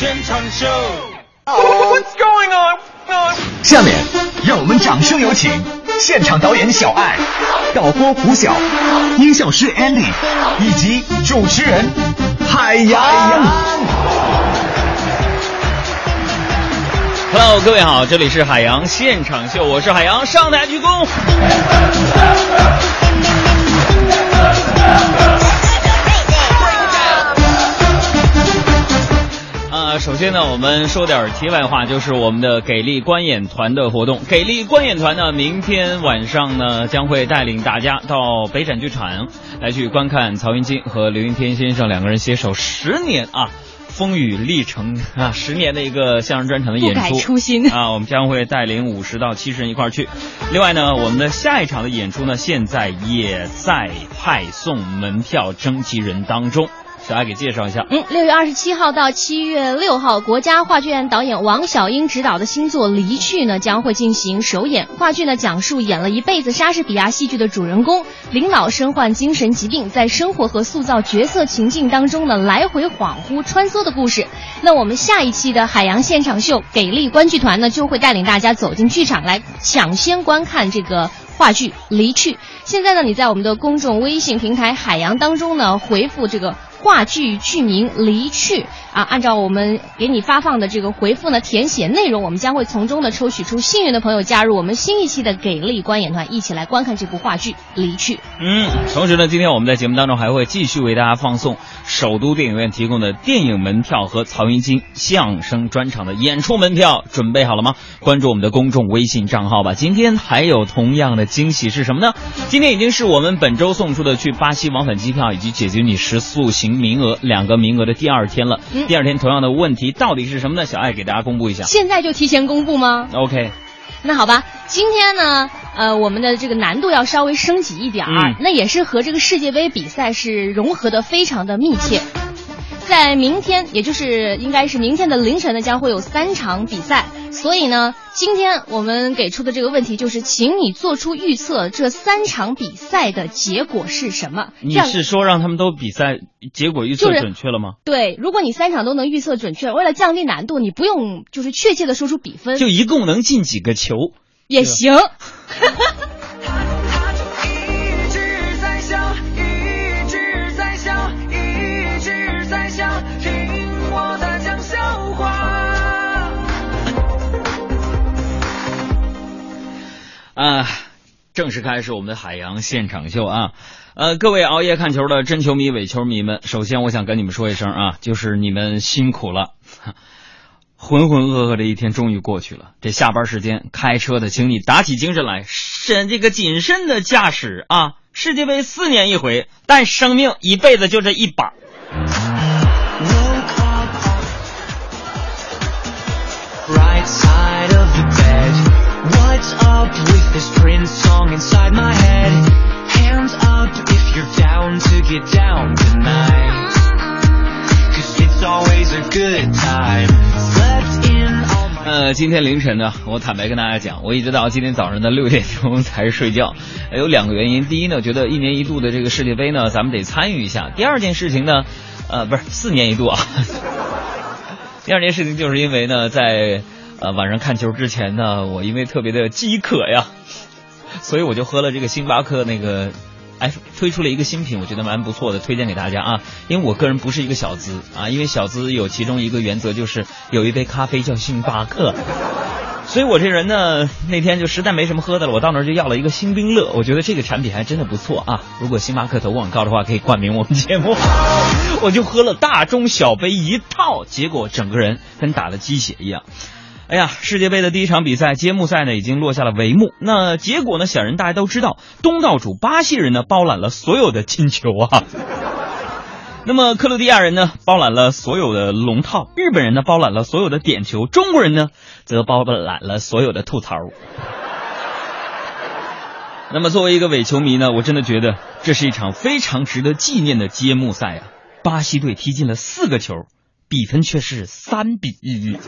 现场秀。下面让我们掌声有请现场导演小爱、导播胡晓、音效师 Andy 以及主持人海洋。Hello，各位好，这里是海洋现场秀，我是海洋，上台鞠躬。啊，首先呢，我们说点题外话，就是我们的给力观演团的活动。给力观演团呢，明天晚上呢将会带领大家到北展剧场来去观看曹云金和刘云天先生两个人携手十年啊。风雨历程啊，十年的一个相声专场的演出，初心啊！我们将会带领五十到七十人一块儿去。另外呢，我们的下一场的演出呢，现在也在派送门票征集人当中。小爱给介绍一下。嗯，六月二十七号到七月六号，国家话剧院导演王小英执导的新作《离去》呢将会进行首演。话剧呢讲述演了一辈子莎士比亚戏剧的主人公林老身患精神疾病，在生活和塑造角色情境当中呢来回恍惚穿梭的故事。那我们下一期的海洋现场秀给力观剧团呢就会带领大家走进剧场来抢先观看这个。话剧《离去》，现在呢，你在我们的公众微信平台“海洋”当中呢，回复这个话剧剧名《离去》啊，按照我们给你发放的这个回复呢，填写内容，我们将会从中呢抽取出幸运的朋友，加入我们新一期的给力观演团，一起来观看这部话剧《离去》。嗯，同时呢，今天我们在节目当中还会继续为大家放送首都电影院提供的电影门票和曹云金相声专场的演出门票，准备好了吗？关注我们的公众微信账号吧。今天还有同样的惊喜是什么呢？今天已经是我们本周送出的去巴西往返机票以及解决你食宿行名额两个名额的第二天了。嗯、第二天同样的问题到底是什么呢？小爱给大家公布一下。现在就提前公布吗？OK。那好吧，今天呢，呃，我们的这个难度要稍微升级一点儿，嗯、那也是和这个世界杯比赛是融合的非常的密切。在明天，也就是应该是明天的凌晨呢，将会有三场比赛。所以呢，今天我们给出的这个问题就是，请你做出预测，这三场比赛的结果是什么？你是说让他们都比赛结果预测准确了吗？就是、对，如果你三场都能预测准确，为了降低难度，你不用就是确切的说出比分，就一共能进几个球也行。啊，正式开始我们的海洋现场秀啊！呃，各位熬夜看球的真球迷、伪球迷们，首先我想跟你们说一声啊，就是你们辛苦了，浑浑噩噩的一天终于过去了。这下班时间开车的，请你打起精神来，审这个谨慎的驾驶啊！世界杯四年一回，但生命一辈子就这一把。Up with this Prince song inside my head? Hands up if you're down to get down tonight. Cause it's always a good time. Slept in 呃，今天凌晨呢，我坦白跟大家讲，我一直到今天早上的六点钟才睡觉，有两个原因。第一呢，觉得一年一度的这个世界杯呢，咱们得参与一下。第二件事情呢，呃，不是四年一度啊。第二件事情就是因为呢，在呃晚上看球之前呢，我因为特别的饥渴呀，所以我就喝了这个星巴克那个，哎，推出了一个新品，我觉得蛮不错的，推荐给大家啊。因为我个人不是一个小资啊，因为小资有其中一个原则就是有一杯咖啡叫星巴克。所以我这人呢，那天就实在没什么喝的了，我到那儿就要了一个星冰乐，我觉得这个产品还真的不错啊。如果星巴克投广告的话，可以冠名我们节目。我就喝了大中小杯一套，结果整个人跟打了鸡血一样。哎呀，世界杯的第一场比赛揭幕赛呢，已经落下了帷幕。那结果呢，显然大家都知道，东道主巴西人呢包揽了所有的金球啊。那么克罗地亚人呢包揽了所有的龙套，日本人呢包揽了所有的点球，中国人呢则包揽了所有的吐槽。那么作为一个伪球迷呢，我真的觉得这是一场非常值得纪念的揭幕赛啊！巴西队踢进了四个球，比分却是三比一。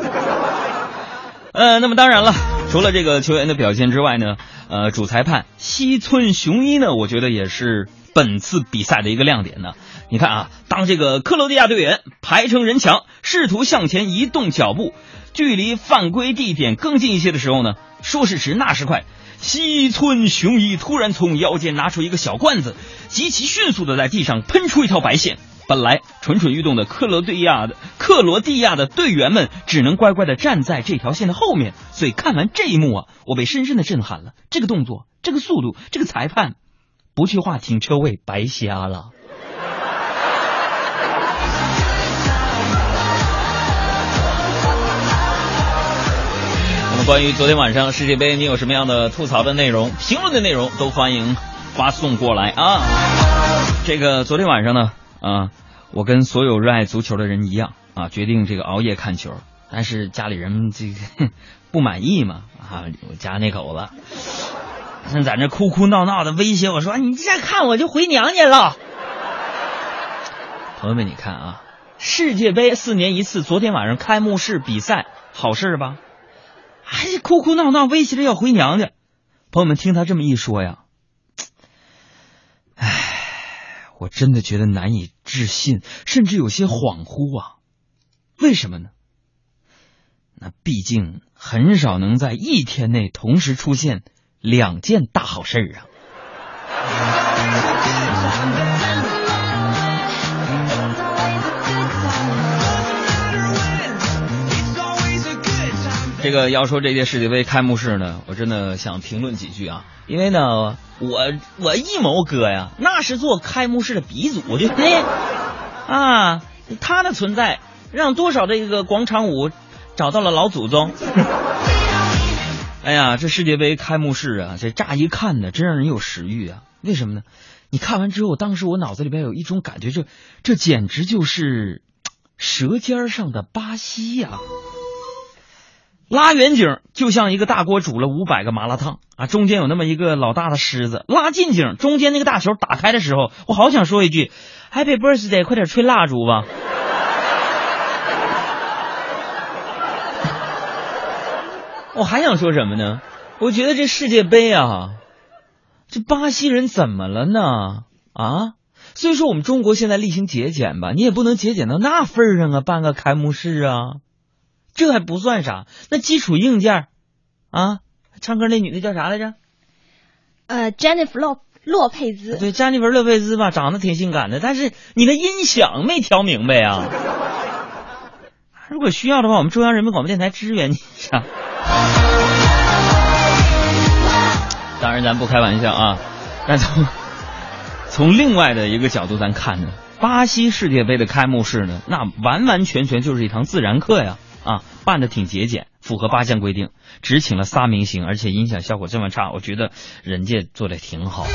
呃，那么当然了，除了这个球员的表现之外呢，呃，主裁判西村雄一呢，我觉得也是本次比赛的一个亮点呢。你看啊，当这个克罗地亚队员排成人墙，试图向前移动脚步，距离犯规地点更近一些的时候呢，说时迟那时快，西村雄一突然从腰间拿出一个小罐子，极其迅速的在地上喷出一条白线。本来蠢蠢欲动的克罗地亚的克罗地亚的队员们只能乖乖的站在这条线的后面。所以看完这一幕啊，我被深深的震撼了。这个动作，这个速度，这个裁判，不去画停车位白瞎了。那么关于昨天晚上世界杯，你有什么样的吐槽的内容、评论的内容，都欢迎发送过来啊。这个昨天晚上呢，啊。我跟所有热爱足球的人一样啊，决定这个熬夜看球。但是家里人这个不满意嘛啊，我家那口子正在那哭哭闹闹的威胁我说：“你再看我就回娘家了。”朋友们，你看啊，世界杯四年一次，昨天晚上开幕式比赛，好事吧？还哭哭闹闹威胁着要回娘家。朋友们，听他这么一说呀。我真的觉得难以置信，甚至有些恍惚啊！为什么呢？那毕竟很少能在一天内同时出现两件大好事啊！这个要说这届世界杯开幕式呢，我真的想评论几句啊，因为呢。我我一谋哥呀，那是做开幕式的鼻祖，对不对？啊，他的存在让多少这个广场舞找到了老祖宗。哎呀，这世界杯开幕式啊，这乍一看呢，真让人有食欲啊。为什么呢？你看完之后，当时我脑子里边有一种感觉，这这简直就是舌尖上的巴西呀。拉远景就像一个大锅煮了五百个麻辣烫啊，中间有那么一个老大的狮子。拉近景，中间那个大球打开的时候，我好想说一句：Happy Birthday！快点吹蜡烛吧。我还想说什么呢？我觉得这世界杯啊，这巴西人怎么了呢？啊，虽说我们中国现在厉行节俭吧，你也不能节俭到那份上啊，办个开幕式啊。这还不算啥，那基础硬件啊，唱歌那女的叫啥来着？呃，Jennifer 洛洛佩兹。对，Jennifer 洛佩兹吧，长得挺性感的，但是你的音响没调明白啊。如果需要的话，我们中央人民广播电台支援你一下。当然，咱不开玩笑啊。但从从另外的一个角度咱看呢，巴西世界杯的开幕式呢，那完完全全就是一堂自然课呀。啊，办的挺节俭，符合八项规定，只请了仨明星，而且音响效果这么差，我觉得人家做的挺好。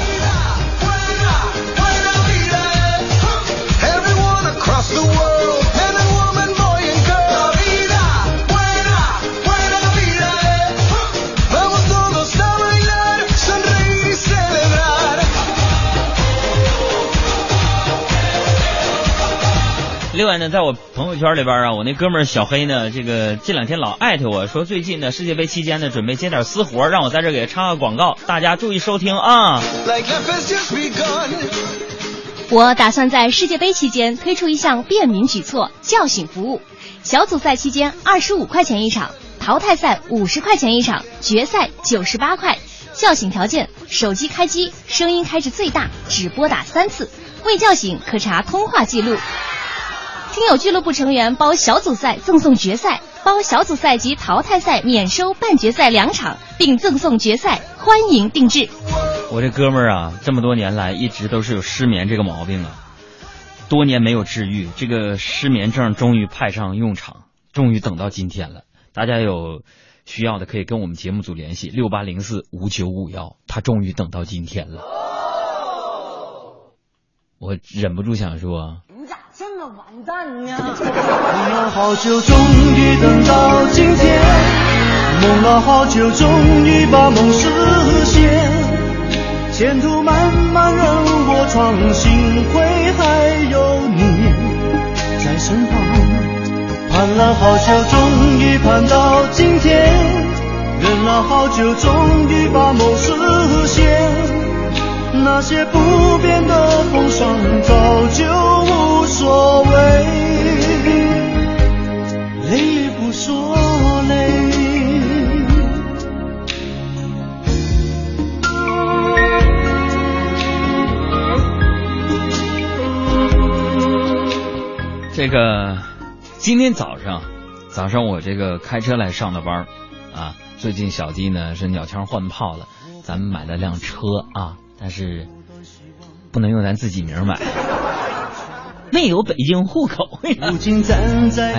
另外呢，在我朋友圈里边啊，我那哥们儿小黑呢，这个这两天老艾特我说，最近呢世界杯期间呢，准备接点私活，让我在这给他插个广告，大家注意收听啊。我打算在世界杯期间推出一项便民举措——叫醒服务。小组赛期间二十五块钱一场，淘汰赛五十块钱一场，决赛九十八块。叫醒条件：手机开机，声音开至最大，只拨打三次。未叫醒可查通话记录。听友俱乐部成员包小组赛赠送决赛，包小组赛及淘汰赛免收半决赛两场，并赠送决赛，欢迎定制。我这哥们儿啊，这么多年来一直都是有失眠这个毛病啊，多年没有治愈，这个失眠症终于派上用场，终于等到今天了。大家有需要的可以跟我们节目组联系，六八零四五九五幺。他终于等到今天了，我忍不住想说。完蛋呀！等了好久，终于等到今天；梦了好久，终于把梦实现。前途漫漫任我闯，幸亏还有你在身旁。盼了好久，终于盼到今天。忍了好久，终于把梦实现。那些不变的风霜，早就无所谓，泪也不说累。这个今天早上，早上我这个开车来上的班儿啊。最近小弟呢是鸟枪换炮了，咱们买了辆车啊，但是不能用咱自己名儿买，没有北京户口。哎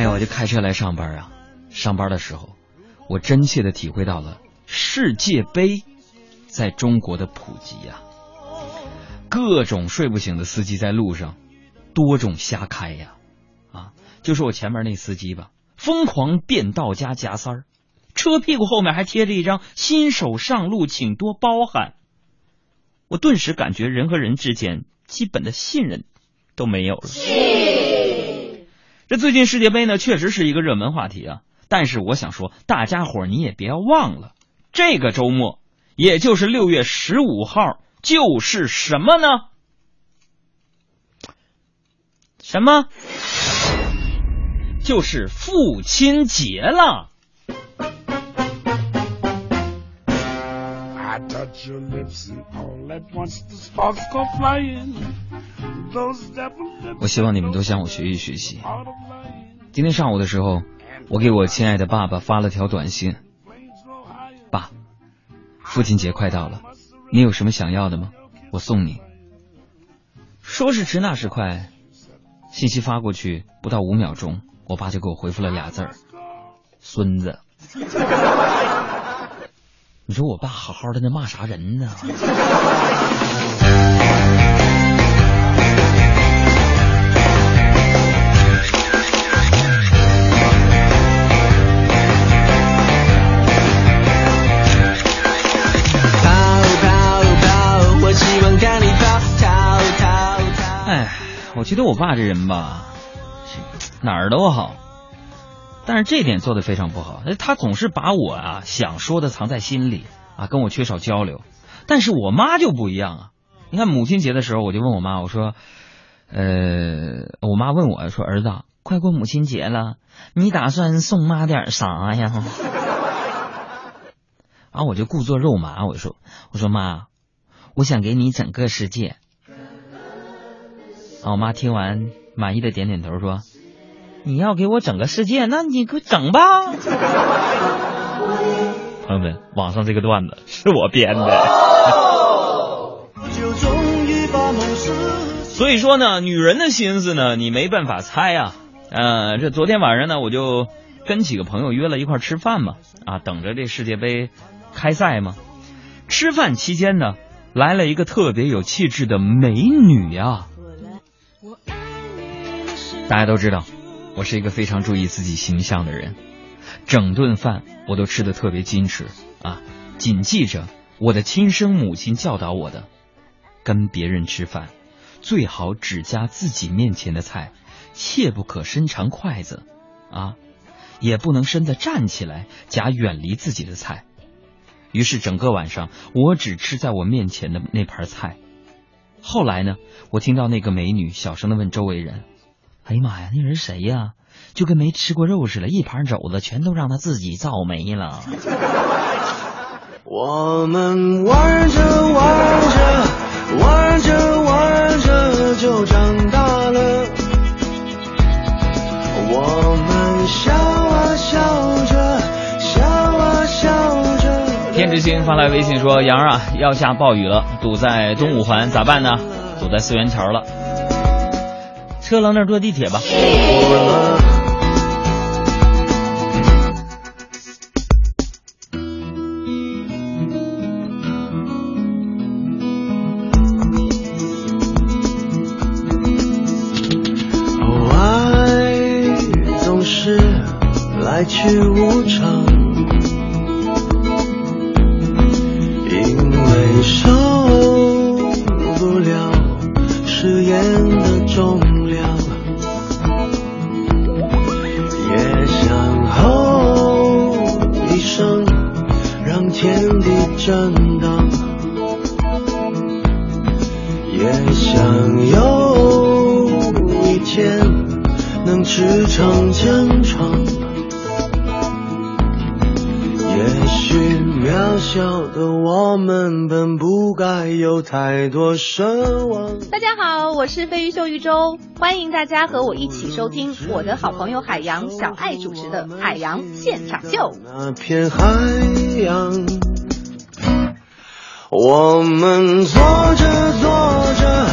呀，我就开车来上班啊。上班的时候，我真切的体会到了世界杯在中国的普及呀、各种睡不醒的司机在路上，多种瞎开呀。啊，就是我前面那司机吧，疯狂变道加夹塞儿，车屁股后面还贴着一张“新手上路，请多包涵”。我顿时感觉人和人之间基本的信任都没有了。这最近世界杯呢，确实是一个热门话题啊。但是我想说，大家伙儿你也别忘了，这个周末，也就是六月十五号，就是什么呢？什么？就是父亲节了。Touch your lips，oh，let the spark go flying。我希望你们都向我学习学习。今天上午的时候，我给我亲爱的爸爸发了条短信，爸，父亲节快到了，你有什么想要的吗？我送你。说是迟，那时快，信息发过去不到五秒钟，我爸就给我回复了俩字儿：孙子。你说我爸好好的，那骂啥人呢？跑跑跑，我看你跑。哎，我觉得我爸这人吧，这哪儿都好，但是这点做的非常不好。他总是把我啊想说的藏在心里啊，跟我缺少交流。但是我妈就不一样啊。你看母亲节的时候，我就问我妈，我说，呃，我妈问我说，儿子，快过母亲节了，你打算送妈点啥呀？然后我就故作肉麻，我说，我说妈，我想给你整个世界。啊，我妈听完满意的点点头说：“你要给我整个世界，那你给我整吧。”朋友们，网上这个段子是我编的。所以说呢，女人的心思呢，你没办法猜啊。呃，这昨天晚上呢，我就跟几个朋友约了一块儿吃饭嘛，啊，等着这世界杯开赛嘛。吃饭期间呢，来了一个特别有气质的美女呀、大家都知道，我是一个非常注意自己形象的人，整顿饭我都吃的特别矜持啊。谨记着我的亲生母亲教导我的，跟别人吃饭最好只夹自己面前的菜，切不可伸长筷子啊，也不能身子站起来夹远离自己的菜。于是整个晚上我只吃在我面前的那盘菜。后来呢，我听到那个美女小声的问周围人：“哎呀妈呀，那人谁呀？就跟没吃过肉似的，一盘肘子全都让他自己造没了。我们玩着玩着，玩着玩着就长大了。我们笑啊笑着，笑啊笑着。”天之星发来微信说：“杨儿啊，要下暴雨了，堵在东五环，咋办呢？堵在四元桥了。车扔那儿坐地铁吧。太多奢望。大家好，我是飞鱼秀玉州，欢迎大家和我一起收听我的好朋友海洋小爱主持的《海洋现场秀》。那片海洋，我们做着做着，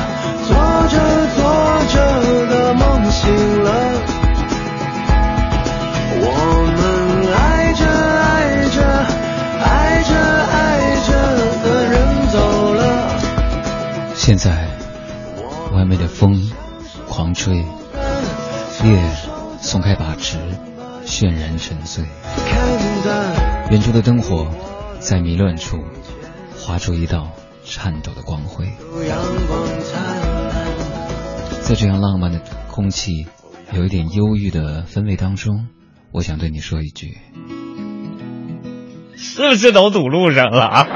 做着做着的梦醒了，现在，外面的风狂吹，夜松开把持，渲然沉醉。远处的灯火在迷乱处划出一道颤抖的光辉。在这样浪漫的空气，有一点忧郁的氛围当中，我想对你说一句：是不是都堵路上了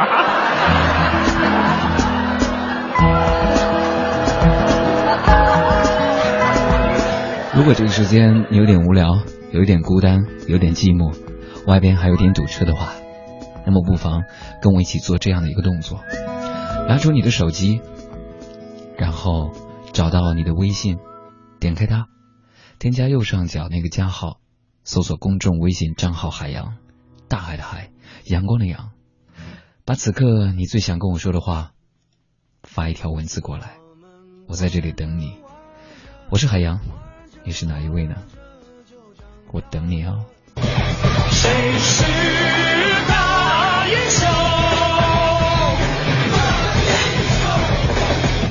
如果这个时间你有点无聊，有一点孤单，有点寂寞，外边还有点堵车的话，那么不妨跟我一起做这样的一个动作：拿出你的手机，然后找到你的微信，点开它，添加右上角那个加号，搜索公众微信账号“海洋”，大海的海，阳光的阳，把此刻你最想跟我说的话发一条文字过来，我在这里等你。我是海洋。你是哪一位呢？我等你哦。谁是大英雄？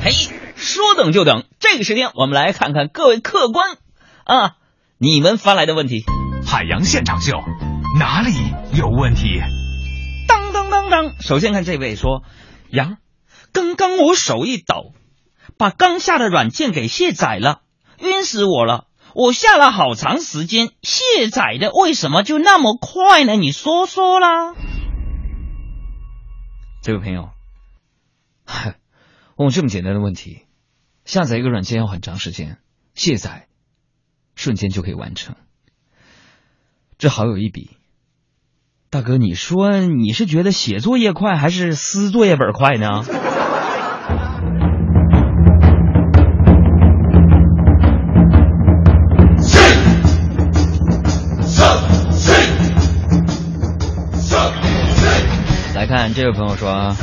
嘿，说等就等，这个时间我们来看看各位客官啊，你们发来的问题。海洋现场秀，哪里有问题？当当当当，首先看这位说，杨，刚刚我手一抖，把刚下的软件给卸载了，晕死我了。我下了好长时间，卸载的为什么就那么快呢？你说说啦。这位朋友，问 我这么简单的问题，下载一个软件要很长时间，卸载瞬间就可以完成，这好有一比。大哥，你说你是觉得写作业快还是撕作业本快呢？这位朋友说啊，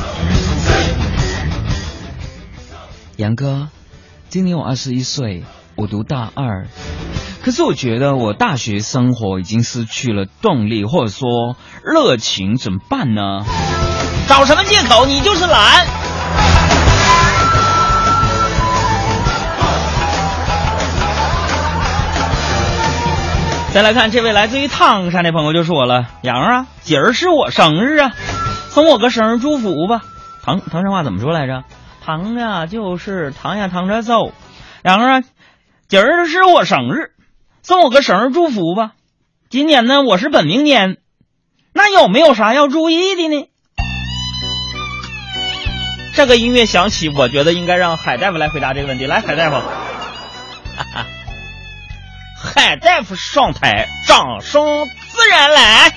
杨哥，今年我二十一岁，我读大二，可是我觉得我大学生活已经失去了动力，或者说热情，怎么办呢？找什么借口？你就是懒。再来看这位来自于唐山的朋友就说了：“杨啊，今儿是我生日啊，送我个生日祝福吧。”唐唐山话怎么说来着？唐呀就是唐呀，唐着走。杨啊，今儿是我生日，送我个生日祝福吧。今年呢，我是本命年，那有没有啥要注意的呢？这个音乐响起，我觉得应该让海大夫来回答这个问题。来，海大夫。哈哈。海大夫上台，掌声自然来。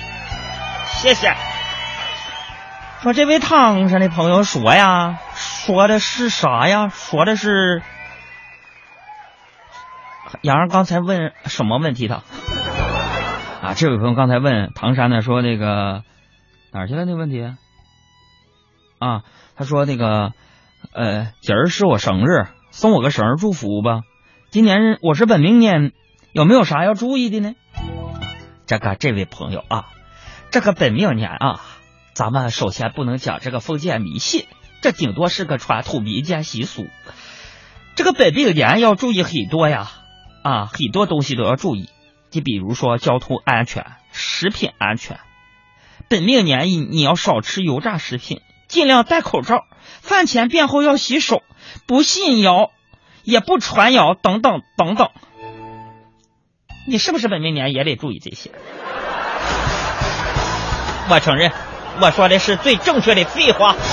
谢谢。说这位唐山的朋友说呀，说的是啥呀？说的是杨儿刚才问什么问题的？啊，这位朋友刚才问唐山呢，说那个哪儿去了？那问题啊，他说那个呃，今儿是我生日，送我个生日祝福吧。今年我是本命年。有没有啥要注意的呢？这个这位朋友啊，这个本命年啊，咱们首先不能讲这个封建迷信，这顶多是个传统民间习俗。这个本命年要注意很多呀，啊，很多东西都要注意。你比如说交通安全、食品安全。本命年你你要少吃油炸食品，尽量戴口罩，饭前便后要洗手，不信谣，也不传谣，等等等等。你是不是本命年也得注意这些？我承认，我说的是最正确的废话。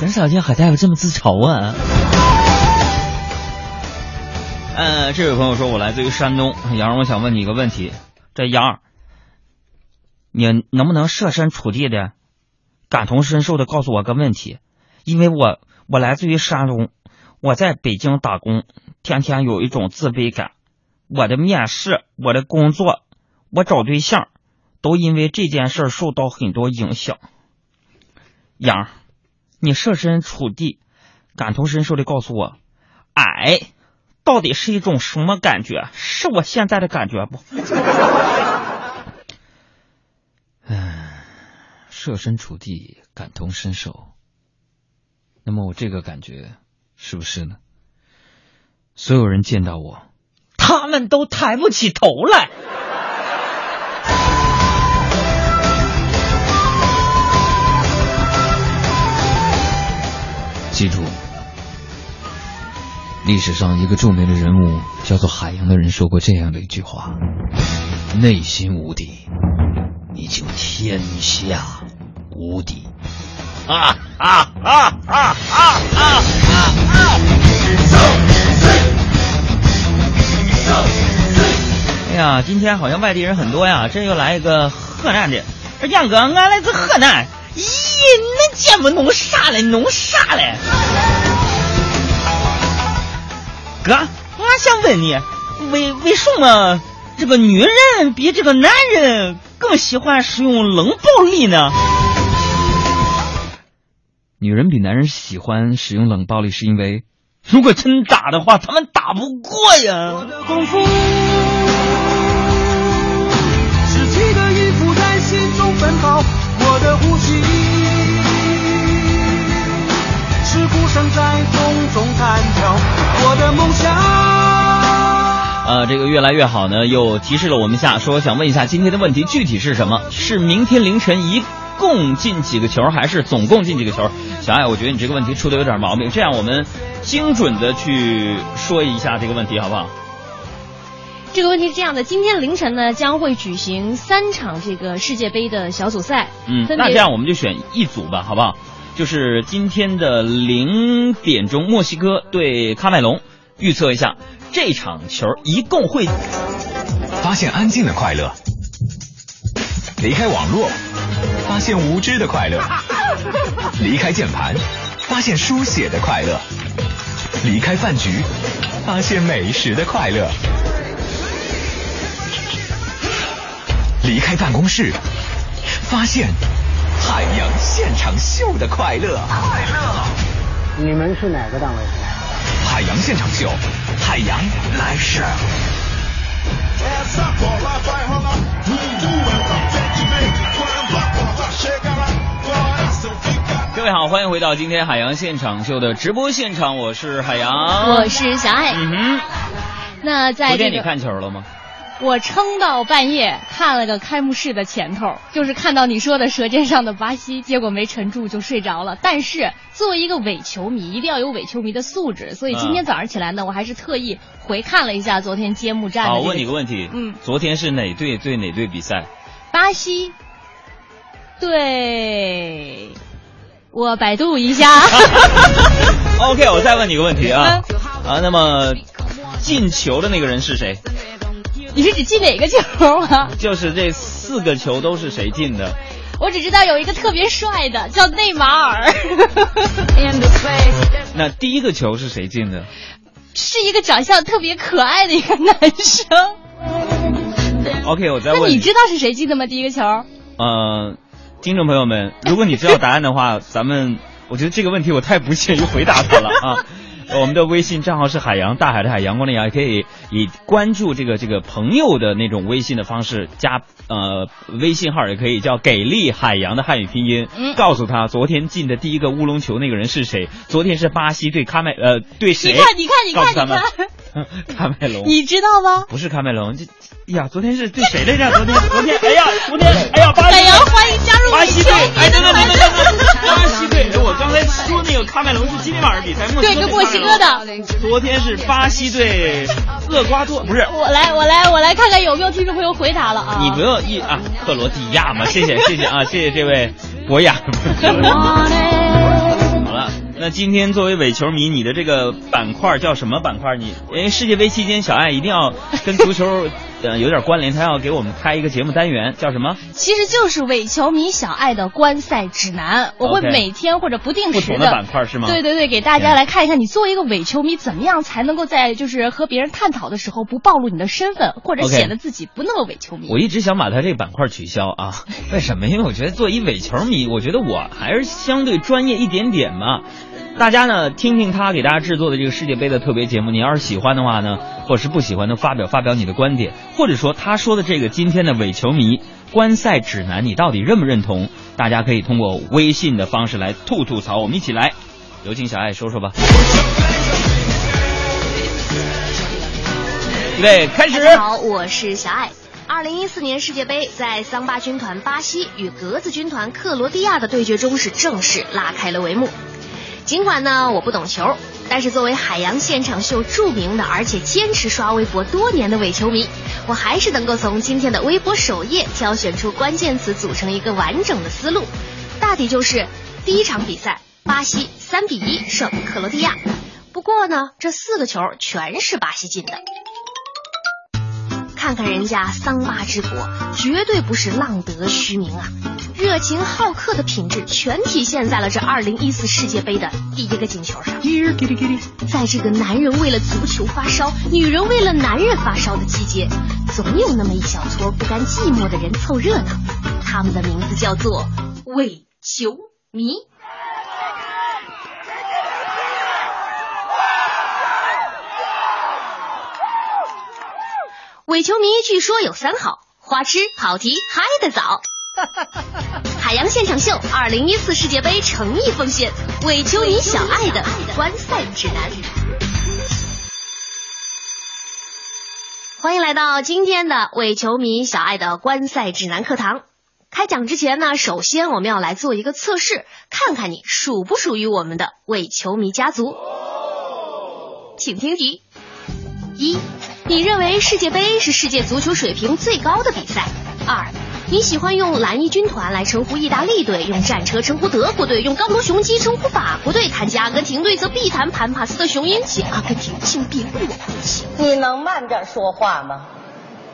很少见海大夫这么自嘲啊。呃，这位朋友说，我来自于山东，杨，我想问你一个问题，这杨，你能不能设身处地的、感同身受的告诉我个问题？因为我我来自于山东，我在北京打工，天天有一种自卑感。我的面试、我的工作、我找对象，都因为这件事受到很多影响。杨，你设身处地、感同身受的告诉我，矮到底是一种什么感觉？是我现在的感觉不？设身处地、感同身受。那么我这个感觉是不是呢？所有人见到我，他们都抬不起头来。历史上一个著名的人物叫做海洋的人说过这样的一句话：“内心无敌，你就天下无敌。”啊啊啊啊啊啊啊！哎呀，今天好像外地人很多呀，这又来一个河南的。说杨哥，俺来自河南。咦，恁节目弄啥嘞？弄啥嘞？哥，俺想问你，为为什么这个女人比这个男人更喜欢使用冷暴力呢？女人比男人喜欢使用冷暴力，是因为如果真打的话，他们打不过呀。我的功夫是记得衣服在心中奔跑，我的弹跳，我的梦想。呃，这个越来越好呢，又提示了我们一下，说想问一下今天的问题具体是什么？是明天凌晨一共进几个球，还是总共进几个球？小爱，我觉得你这个问题出的有点毛病，这样我们精准的去说一下这个问题，好不好？这个问题是这样的，今天凌晨呢将会举行三场这个世界杯的小组赛，嗯，那这样我们就选一组吧，好不好？就是今天的零点钟，墨西哥对喀麦隆，预测一下这场球一共会。发现安静的快乐，离开网络，发现无知的快乐，离开键盘，发现书写的快乐，离开饭局，发现美食的快乐，离开办公室，发现海洋现场秀的快乐。快乐，你们是哪个单位？海洋现场秀，海洋来事。各位好，欢迎回到今天海洋现场秀的直播现场，我是海洋，我是小爱。嗯哼，那在这个昨天你看球了吗？我撑到半夜看了个开幕式的前头，就是看到你说的《舌尖上的巴西》，结果没沉住就睡着了。但是作为一个伪球迷，一定要有伪球迷的素质，所以今天早上起来呢，我还是特意回看了一下昨天揭幕战的、好，这个。问你个问题，嗯，昨天是哪队对哪队比赛？巴西，对，我百度一下。OK，我再问你个问题啊嗯啊，那么进球的那个人是谁？你是指进哪个球啊？就是这四个球都是谁进的？我只知道有一个特别帅的，叫内马尔，那第一个球是谁进的？是一个长相特别可爱的一个男生。OK，我再问那问你知道是谁进的吗？第一个球？呃，听众朋友们，如果你知道答案的话，咱们我觉得这个问题我太不屑于回答他了啊。我们的微信账号是海洋，大海的海，阳光的阳，也可以以关注这个这个朋友的那种微信的方式加呃微信号，也可以叫给力海洋的汉语拼音，嗯告诉他昨天进的第一个乌龙球那个人是谁。昨天是巴西对喀麦呃对谁？你看，你看，你看，你看，喀麦隆。你知道吗？不是喀麦隆，这呀，昨天是对谁来着？昨天，昨天，哎呀，昨天，哎呀，巴西，海洋欢迎加入巴西队，哎，等等等等等等，巴巴西队，哎我刚才说那个喀麦隆是今天晚上比赛，对，跟墨西哥说的。昨天是巴西队厄瓜多，不是我来，我来，我来看看有没有听众朋友回答了啊。你不用一啊，克罗地亚嘛，谢谢谢谢啊，谢谢这位博雅。好了，那今天作为伪球迷，你的这个板块叫什么板块？你因为世界杯期间，小爱一定要跟足球呃有点关联，他要给我们开一个节目单元，叫什么？其实就是伪球迷小爱的观赛指南，我会每天或者不定时不同的板块是吗对对对，给大家来看一看，你作为一个伪球迷，怎么样才能够在就是和别人探讨的时候不暴露你的身份，或者显得自己不那么伪球迷。我一直想把他这个板块取消啊，为什么？因为我觉得做一伪球迷，我觉得我还是相对专业一点点嘛。大家呢听听他给大家制作的这个世界杯的特别节目，你要是喜欢的话呢，或者是不喜欢的，发表发表你的观点，或者说他说的这个今天的伪球迷观赛指南，你到底认不认同？大家可以通过微信的方式来吐吐槽，我们一起来。有请小爱说说吧。预备开始大。家好，我是小爱。二零一四年世界杯在桑巴军团巴西与格子军团克罗地亚的对决中是正式拉开了帷幕。尽管呢我不懂球，但是作为海洋现场秀著名的而且坚持刷微博多年的伪球迷，我还是能够从今天的微博首页挑选出关键词，组成一个完整的思路。大抵就是第一场比赛，巴西三比一胜克罗地亚。不过呢，这四个球全是巴西进的。看看人家桑巴之国，绝对不是浪得虚名啊！热情好客的品质全体现在了这2014世界杯的第一个进球上。在这个男人为了足球发烧，女人为了男人发烧的季节，总有那么一小撮不甘寂寞的人凑热闹。他们的名字叫做伪球迷。伪球迷据说有三好：花痴、跑题、嗨得早。海洋现场秀二零一四世界杯诚意奉献，伪球迷小爱的观赛指南。欢迎来到今天的伪球迷小爱的观赛指南课堂。开讲之前呢，首先我们要来做一个测试，看看你属不属于我们的伪球迷家族。请听题：一，你认为世界杯是世界足球水平最高的比赛？二，你喜欢用蓝衣军团来称呼意大利队，用战车称呼德国队，用高卢雄鸡称呼法国队，谈及阿根廷队则必谈潘帕斯的雄鹰及阿根廷，请别误我呼吸。你能慢点说话吗？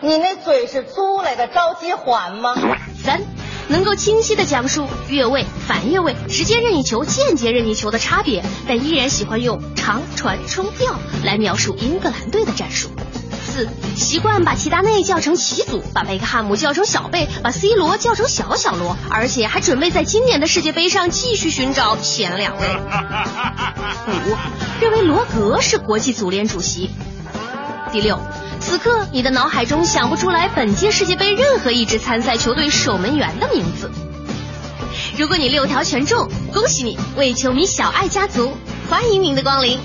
你那嘴是租来的，着急还吗？三，能够清晰地讲述越位、反越位、直接任意球、间接任意球的差别，但依然喜欢用长传冲吊来描述英格兰队的战术。四，习惯把齐达内叫成齐祖，把贝克汉姆叫成小贝，把 C 罗叫成小小罗，而且还准备在今年的世界杯上继续寻找前两位。五，认为罗格是国际足联主席。第六，此刻你的脑海中想不出来本届世界杯任何一支参赛球队守门员的名字。如果你六条全中，恭喜你，为球迷小爱家族，欢迎您的光临。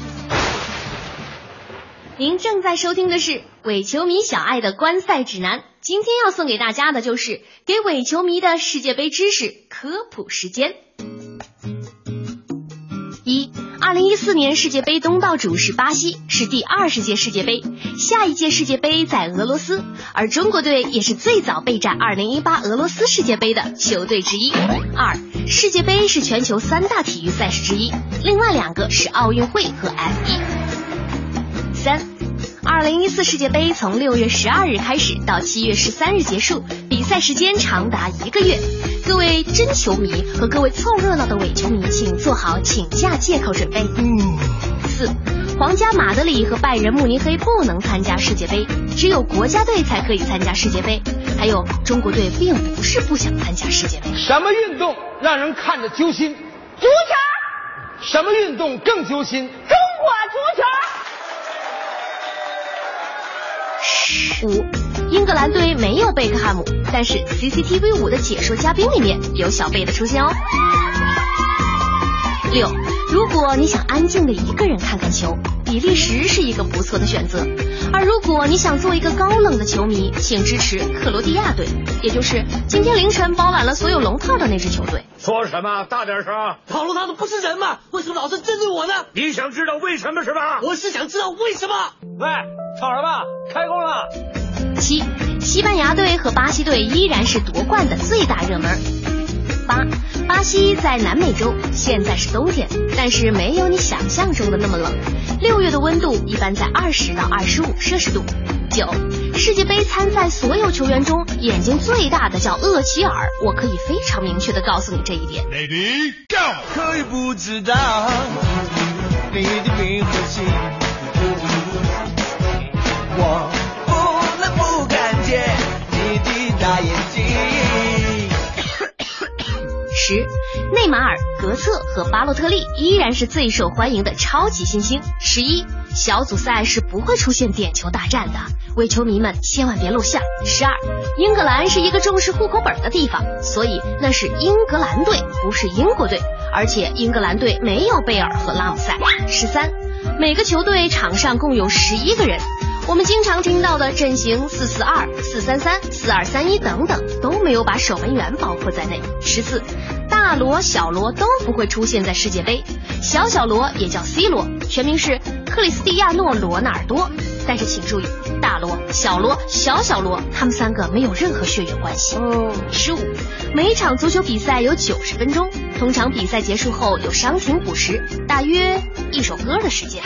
您正在收听的是伪球迷小爱的观赛指南，今天要送给大家的就是给伪球迷的世界杯知识科普时间。二零一四年世界杯东道主是巴西，是第二十届世界杯，下一届世界杯在俄罗斯，而中国队也是最早备战二零一八俄罗斯世界杯的球队之一。二，世界杯是全球三大体育赛事之一，另外两个是奥运会和 F 一。三，二零一四世界杯从六月十二日开始到七月十三日结束，比赛时间长达一个月。各位真球迷和各位凑热闹的伪球迷，请做好请假借口准备。嗯四，皇家马德里和拜仁慕尼黑不能参加世界杯，只有国家队才可以参加世界杯。还有，中国队并不是不想参加世界杯。什么运动让人看着揪心？足球，什么运动更揪心？中国足球。五，英格兰队没有贝克汉姆，但是 CCTV 五的解说嘉宾里面有小贝的出现哦。六，如果你想安静的一个人看看球，比利时是一个不错的选择。而如果你想做一个高冷的球迷，请支持克罗地亚队，也就是今天凌晨包揽了所有龙套的那支球队。说什么？大点声！跑龙套的不是人吗？为什么老是针对我呢？你想知道为什么是吧？我是想知道为什么。喂，吵什么？开工了。七，西班牙队和巴西队依然是夺冠的最大热门。八，巴西在南美洲，现在是冬天，但是没有你想象中的那么冷。六月的温度一般在二十到二十五摄氏度。九，世界杯参赛所有球员中，眼睛最大的叫厄齐尔，我可以非常明确的告诉你这一点。Lady Go，可以不知道你的名和姓，我不能不看见你的大眼睛。十，内马尔、格策和巴洛特利依然是最受欢迎的超级新星。十一，小组赛是不会出现点球大战的，伪球迷们千万别露馅。十二，英格兰是一个重视户口本的地方，所以那是英格兰队，不是英国队，而且英格兰队没有贝尔和拉姆塞。十三，每个球队场上共有十一个人。我们经常听到的阵型四四二、四三三、四二三一等等都没有把守门员包括在内。十四，大罗、小罗都不会出现在世界杯，小小罗也叫 C 罗，全名是克里斯蒂亚诺·罗纳尔多。但是请注意，大罗、小罗、小小罗，他们三个没有任何血缘关系。哦。十五，每场足球比赛有九十分钟，通常比赛结束后有伤停补时，大约一首歌的时间。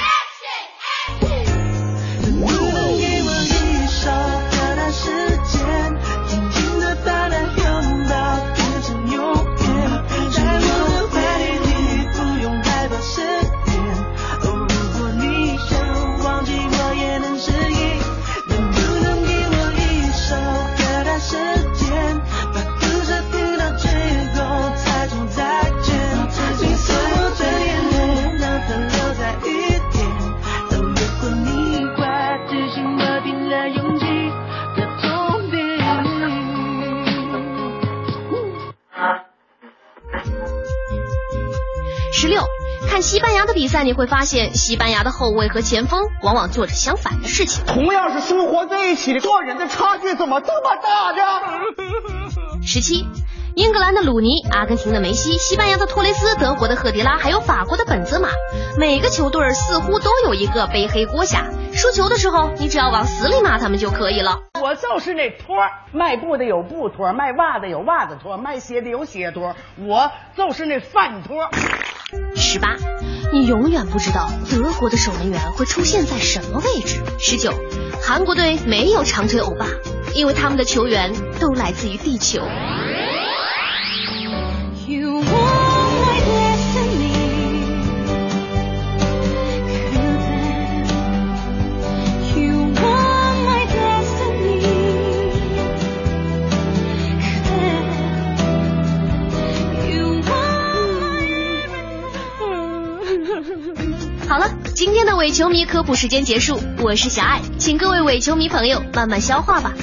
牙的比赛，你会发现西班牙的后卫和前锋往往做着相反的事情。同样是生活在一起的，做人的差距怎么这么大呢？十七，英格兰的鲁尼、阿根廷的梅西、西班牙的托雷斯、德国的赫迪拉，还有法国的本泽马，每个球队似乎都有一个背黑锅侠。输球的时候，你只要往死里骂他们就可以了。我就是那托儿，卖布的有布托，卖袜子有袜子托，卖鞋的有鞋托，我就是那饭托。十八，你永远不知道德国的守门员会出现在什么位置。十九，韩国队没有长腿欧巴，因为他们的球员都来自于地球。天的伪球迷科普时间结束，我是小爱，请各位伪球迷朋友慢慢消化吧。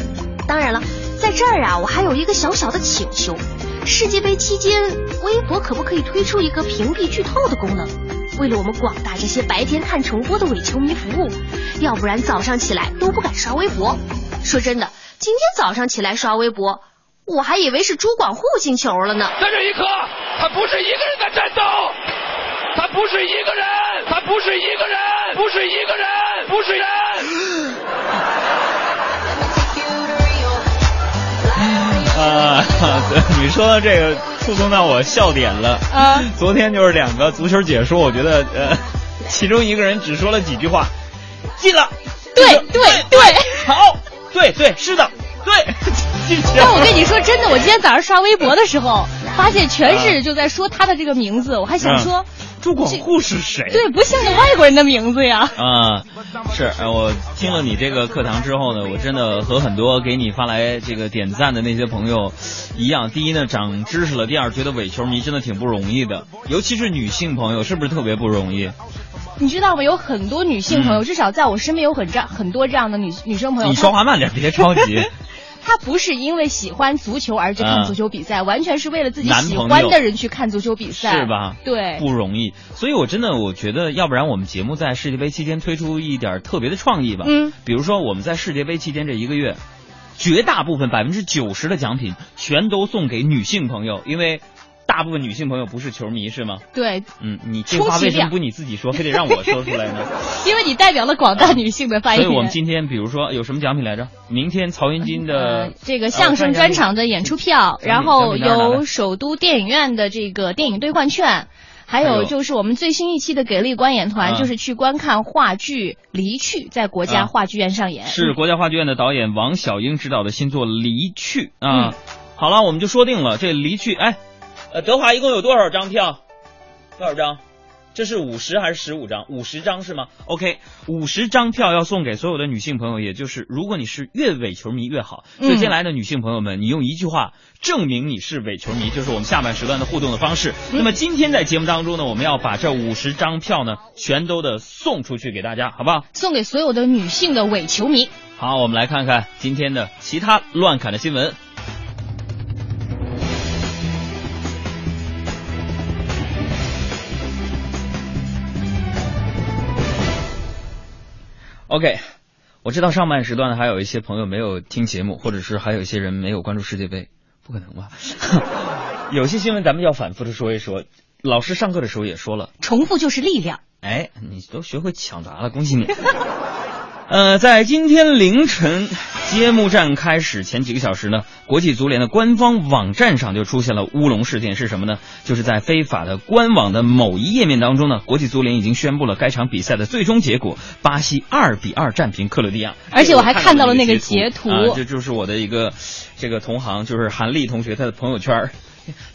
当然了，在这儿啊，我还有一个小小的请求：世界杯期间，微博可不可以推出一个屏蔽剧透的功能？为了我们广大这些白天看重播的伪球迷服务，要不然早上起来都不敢刷微博。说真的，今天早上起来刷微博，我还以为是朱广沪进球了呢。在这一刻，他不是一个人在战斗，他不是一个人，他不是一个人，不是一个人，不是人。啊，对，你说的这个触动到我笑点了。啊，昨天就是两个足球解说，我觉得呃，其中一个人只说了几句话，进了，对对对，好，对对是的，对。但我跟你说真的，我今天早上刷微博的时候，发现全是就在说他的这个名字，我还想说。朱广沪是谁？对，不像个外国人的名字呀。啊，是，呃我听了你这个课堂之后呢，我真的和很多给你发来这个点赞的那些朋友一样。第一呢，长知识了；第二，觉得伪球迷真的挺不容易的，尤其是女性朋友，是不是特别不容易？你知道吗？有很多女性朋友，嗯至少在我身边有很这很多这样的女女生朋友。你说话慢点，别着急。她不是因为喜欢足球而去看足球比赛，完全是为了自己喜欢的人去看足球比赛，是吧？对，不容易。所以我真的我觉得，要不然我们节目在世界杯期间推出一点特别的创意吧。嗯，比如说我们在世界杯期间这一个月，绝大部分百分之九十的奖品全都送给女性朋友，因为。大部分女性朋友不是球迷是吗？对，嗯，你这话为什么 不你自己说，非得让我说出来呢？因为你代表了广大女性的发言所以我们今天比如说有什么奖品来着？明天曹云金的、呃、这个相声专场的演出票，然后有首都电影院的这个电影兑换券。还有就是我们最新一期的给力观演团，就是去观看话剧《离去》在国家话剧院上演。是国家话剧院的导演王小英执导的新作《离去》啊。好了，我们就说定了，这《离去》哎，呃，德华一共有多少张票？多少张？这是五十还是十五张？五十张是吗？OK，五十张票要送给所有的女性朋友，也就是如果你是越伪球迷越好。所以接下来的女性朋友们，你用一句话证明你是伪球迷，就是我们下半时段的互动的方式。那么今天在节目当中呢，我们要把这五十张票呢，全都的送出去给大家，好不好？送给所有的女性的伪球迷。好，我们来看看今天的其他乱侃的新闻。OK，我知道上半时段还有一些朋友没有听节目，或者是还有一些人没有关注世界杯，不可能吧？有些新闻咱们要反复的说一说。老师上课的时候也说了，重复就是力量。哎，你都学会抢答了，恭喜你。呃，在今天凌晨揭幕战开始前几个小时呢，国际足联的官方网站上就出现了乌龙事件，是什么呢？就是在非法的官网的某一页面当中呢，国际足联已经宣布了该场比赛的最终结果：巴西二比二战平克罗地亚。而且我还看到了那个截图，啊，这就是我的一个这个同行，就是韩丽同学他的朋友圈。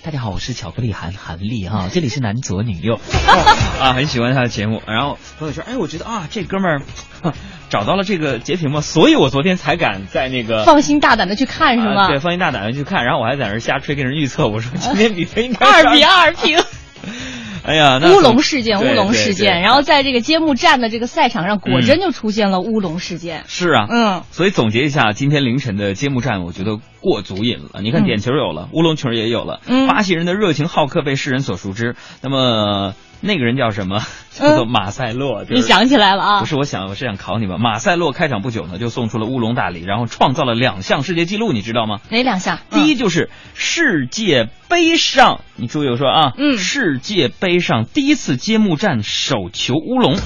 大家好，我是巧克力韩韩丽啊，这里是男左女右 啊，很喜欢他的节目。然后朋友圈，哎，我觉得啊，这哥们儿 找到了这个截屏吗，所以我昨天才敢在那个放心大胆的去看是吗？对，放心大胆的去看。然后我还在那瞎吹，跟人预测，我说今天比分应该二比二平。哎呀，乌龙事件，乌龙事件。然后在这个揭幕战的这个赛场上，果真就出现了乌龙事件。是啊，嗯。所以总结一下，今天凌晨的揭幕战，我觉得过足瘾了。你看点球有了，乌龙球也有了，巴西人的热情好客被世人所熟知。那么那个人叫什么？叫做马塞洛。你想起来了啊？不是，我想我是想考你们。马塞洛开场不久呢，就送出了乌龙大礼，然后创造了两项世界纪录，你知道吗？哪两项？第一就是世界杯上，你注意我说啊，嗯，世界杯上第一次揭幕战手球乌龙。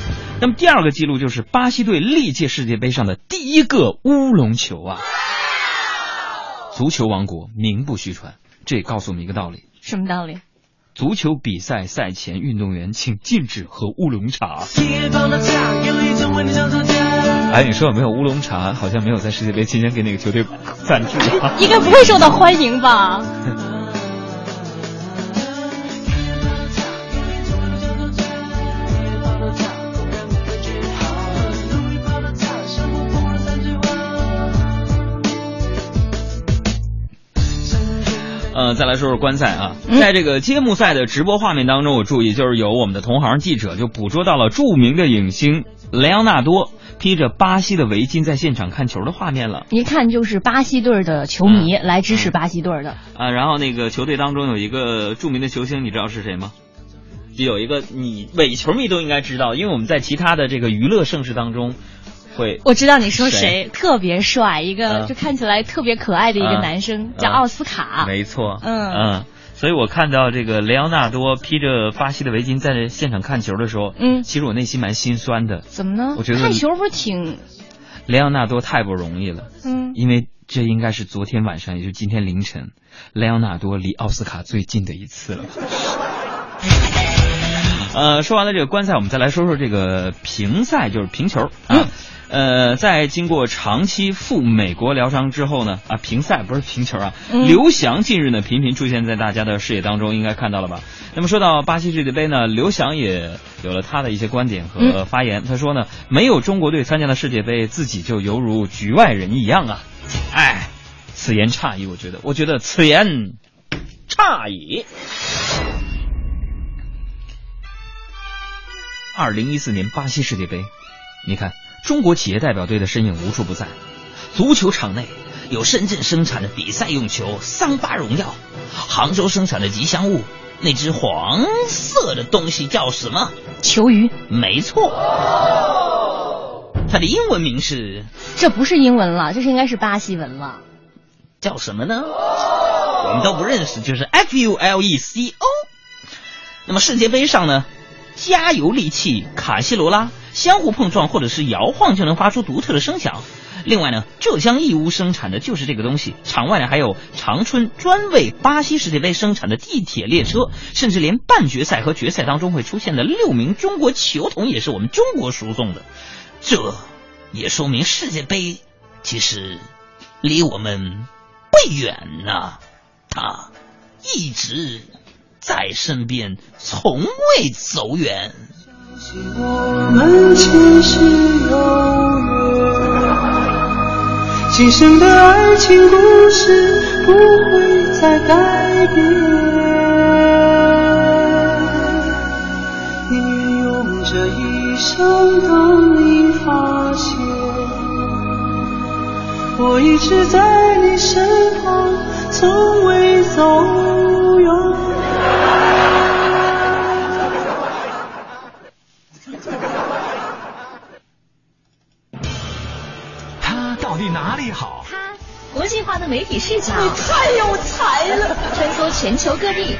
那么第二个记录就是巴西队历届世界杯上的第一个乌龙球啊！足球王国名不虚传，这也告诉我们一个道理。什么道理？足球比赛赛前，运动员请禁止喝乌龙茶。哎，你说有没有乌龙茶？好像没有在世界杯期间给哪个球队赞助、啊。应该不会受到欢迎吧？呃，再来说说观赛啊，嗯在这个揭幕赛的直播画面当中，我注意就是有我们的同行记者就捕捉到了著名的影星莱昂纳多披着巴西的围巾在现场看球的画面了。一看就是巴西队的球迷来支持巴西队的。啊，然后那个球队当中有一个著名的球星，你知道是谁吗？有一个你伪球迷都应该知道，因为我们在其他的这个娱乐盛世当中会。我知道你说谁，特别帅，一个嗯就看起来特别可爱的一个嗯男生，嗯叫奥斯卡。没错，嗯嗯，所以我看到这个雷昂纳多披着巴西的围巾在现场看球的时候，嗯其实我内心蛮心酸的。怎么呢？我觉得看球不是挺雷昂纳多太不容易了，嗯因为这应该是昨天晚上，也就是今天凌晨，雷昂纳多离奥斯卡最近的一次了。呃，说完了这个观赛，我们再来说说这个平赛，就是平球啊。呃，在经过长期赴美国疗伤之后呢，啊，平赛不是平球啊，嗯刘翔近日呢频频出现在大家的视野当中，应该看到了吧？那么说到巴西世界杯呢，刘翔也有了他的一些观点和嗯发言。他说呢，没有中国队参加的世界杯，自己就犹如局外人一样啊！哎，此言差矣，我觉得，我觉得此言差矣。二零一四年巴西世界杯，你看中国企业代表队的身影无处不在。足球场内有深圳生产的比赛用球桑巴荣耀，杭州生产的吉祥物，那只黄色的东西叫什么？球鱼。没错，它的英文名是这不是英文了，这是应该是巴西文了。叫什么呢？我们都不认识，就是 F U L E C O。那么世界杯上呢，加油利器卡西罗拉相互碰撞或者是摇晃就能发出独特的声响。另外呢，浙江义乌生产的就是这个东西。场外呢还有长春专为巴西世界杯生产的地铁列车，甚至连半决赛和决赛当中会出现的六名中国球童也是我们中国输送的。这也说明世界杯其实离我们不远呐、它一直在身边，从未走远。我们前世有缘，今生的爱情故事不会再改变。宁愿用这一生等你发现，我一直在你身旁，从未走到底哪里好？他国际化的媒体视角，你太有才了！穿梭全球各地，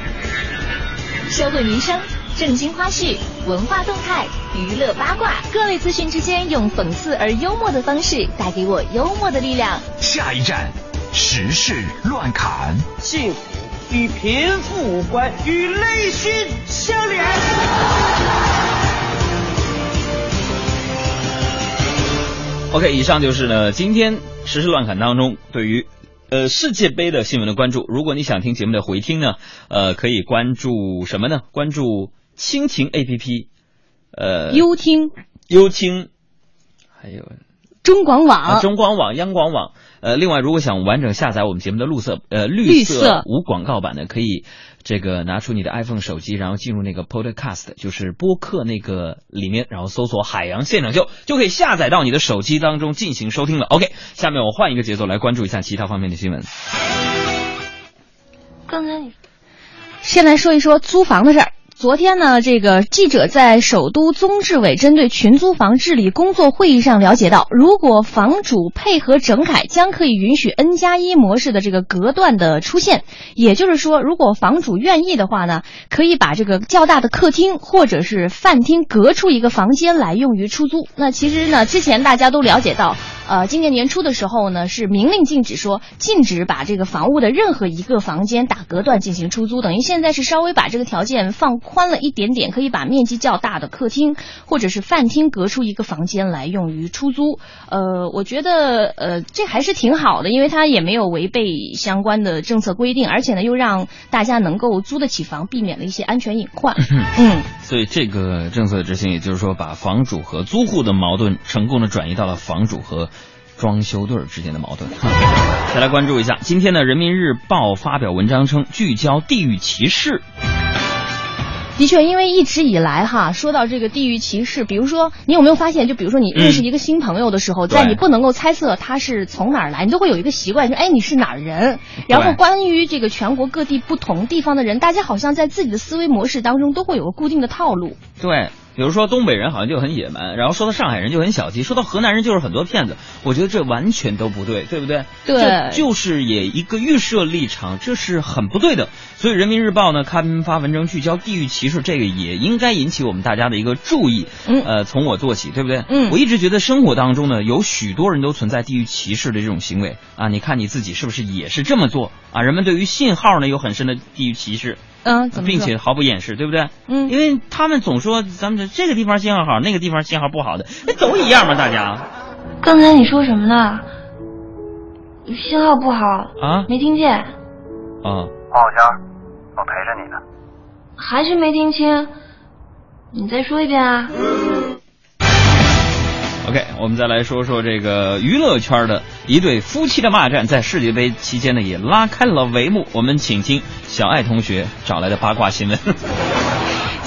社会民生、震惊花絮、文化动态、娱乐八卦，各类资讯之间，用讽刺而幽默的方式，带给我幽默的力量。下一站，时事乱侃。幸福与贫富无关，与内心相连。OK，以上就是呢今天时事乱侃当中对于呃世界杯的新闻的关注。如果你想听节目的回听呢，呃，可以关注什么呢？关注蜻蜓 APP，呃，优听、优听，还有中广网、啊、中广网、央广网。呃，另外，如果想完整下载我们节目的绿色呃绿绿色无广告版的，可以这个拿出你的 iPhone 手机，然后进入那个 Podcast，就是播客那个里面，然后搜索“海洋现场秀”，就可以下载到你的手机当中进行收听了。OK，下面我换一个节奏来关注一下其他方面的新闻。刚才你先来说一说租房的事儿。昨天呢，这个记者在首都综治委针对群租房治理工作会议上了解到，如果房主配合整改，将可以允许 N 加一模式的这个隔断的出现。也就是说，如果房主愿意的话呢，可以把这个较大的客厅或者是饭厅隔出一个房间来用于出租。那其实呢，之前大家都了解到。呃，今年年初的时候呢，是明令禁止说禁止把这个房屋的任何一个房间打隔断进行出租，等于现在是稍微把这个条件放宽了一点点，可以把面积较大的客厅或者是饭厅隔出一个房间来用于出租。呃，我觉得呃这还是挺好的，因为它也没有违背相关的政策规定，而且呢又让大家能够租得起房，避免了一些安全隐患。嗯，所以这个政策执行，也就是说把房主和租户的矛盾成功的转移到了房主和。装修队之间的矛盾，再来关注一下。今天呢，《人民日报》发表文章称，聚焦地域歧视。的确，因为一直以来哈，说到这个地域歧视，比如说你有没有发现，就比如说你认识一个新朋友的时候，嗯、在你不能够猜测他是从哪儿来，你都会有一个习惯，说哎你是哪儿人。然后关于这个全国各地不同地方的人，大家好像在自己的思维模式当中都会有个固定的套路。对。比如说东北人好像就很野蛮，然后说到上海人就很小气，说到河南人就是很多骗子。我觉得这完全都不对，对不对？对，就是也一个预设立场，这是很不对的。所以人民日报呢刊发文章聚焦地域歧视，这个也应该引起我们大家的一个注意。嗯，呃，从我做起，对不对？嗯，我一直觉得生活当中呢，有许多人都存在地域歧视的这种行为啊。你看你自己是不是也是这么做啊？人们对于信号呢有很深的地域歧视。嗯，并且毫不掩饰，对不对？嗯，因为他们总说咱们这个地方信号好，那个地方信号不好的，那都一样嘛，大家。刚才你说什么呢？信号不好啊？没听见。啊。黄小仙，我陪着你呢。还是没听清，你再说一遍啊。OK，我们再来说说这个娱乐圈的一对夫妻的骂战，在世界杯期间呢也拉开了帷幕。我们请听小爱同学找来的八卦新闻。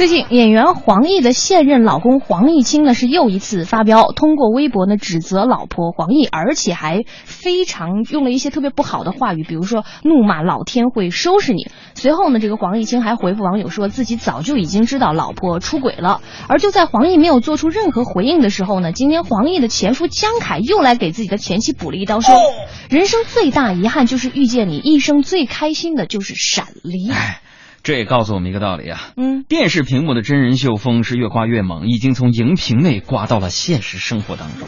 最近，演员黄奕的现任老公黄毅清呢是又一次发飙，通过微博呢指责老婆黄奕，而且还非常用了一些特别不好的话语，比如说怒骂老天会收拾你。随后呢，这个黄毅清还回复网友说自己早就已经知道老婆出轨了。而就在黄奕没有做出任何回应的时候呢，今天黄奕的前夫江凯又来给自己的前妻补了一刀，说人生最大遗憾就是遇见你，一生最开心的就是闪离。这也告诉我们一个道理啊，嗯，电视屏幕的真人秀风是越刮越猛，已经从荧屏内刮到了现实生活当中。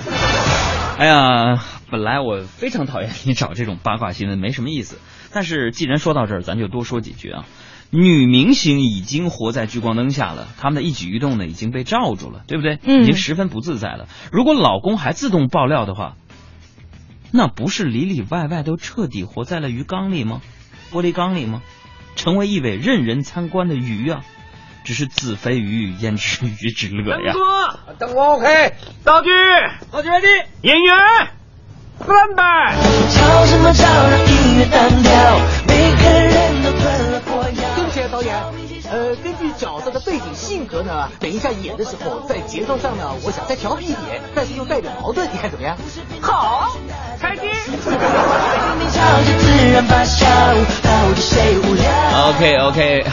哎呀，本来我非常讨厌你找这种八卦新闻，没什么意思。但是既然说到这儿，咱就多说几句啊。女明星已经活在聚光灯下了，她们的一举一动呢已经被罩住了，对不对？嗯已经十分不自在了。如果老公还自动爆料的话，那不是里里外外都彻底活在了鱼缸里吗？玻璃缸里吗？成为一位任人参观的鱼啊！只是子非鱼，焉知鱼之乐呀？灯光 OK，道具，道具 ready，演员，stand by。吵什么吵，让音乐单调，每个人都吞了火药。对不起啊，导演，呃，根据角色的背景性格呢，等一下演的时候，在节奏上呢，我想再调皮一点，但是又带点矛盾，你看怎么样？好，开机。OK OK，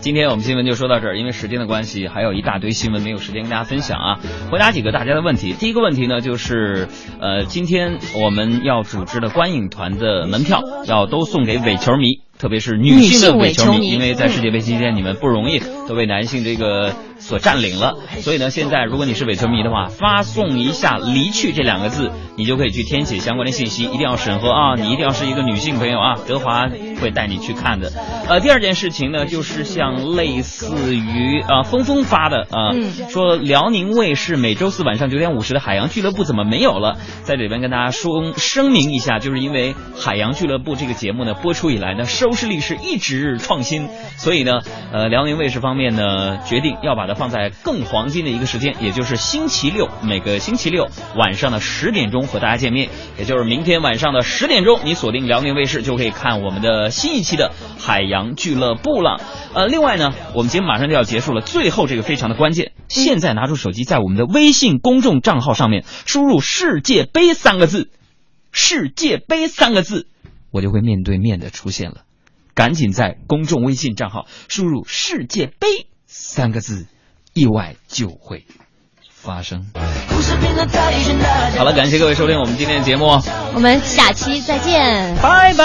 今天我们新闻就说到这儿，因为时间的关系，还有一大堆新闻没有时间跟大家分享啊。回答几个大家的问题。第一个问题呢，就是呃，今天我们要组织的观影团的门票要都送给伪球迷。特别是女性的伪球迷，女性伪球迷因为在世界杯期间你们不容易都为男性这个所占领了，所以呢，现在如果你是伪球迷的话，发送一下“离去”这两个字，你就可以去填写相关的信息，一定要审核啊，你一定要是一个女性朋友啊，德华会带你去看的。呃，第二件事情呢，就是像类似于啊、呃、峰峰发的啊，呃嗯说辽宁卫视每周四晚上九点五十的《海洋俱乐部》怎么没有了？在这里边跟大家说声明一下，就是因为《海洋俱乐部》这个节目呢播出以来呢，收视率是一直创新，所以呢，呃，辽宁卫视方面呢决定要把它放在更黄金的一个时间，也就是星期六，每个星期六晚上的十点钟和大家见面，也就是明天晚上的十点钟，你锁定辽宁卫视就可以看我们的新一期的《海洋俱乐部》了。呃，另外呢，我们节目马上就要结束了，最后这个非常的关键，现在拿出手机，在我们的微信公众账号上面输入“世界杯”三个字，“世界杯”三个字，我就会面对面的出现了。赶紧在公众微信账号输入“世界杯”三个字，意外就会发生。好了，感谢各位收听我们今天的节目，我们下期再见，拜拜。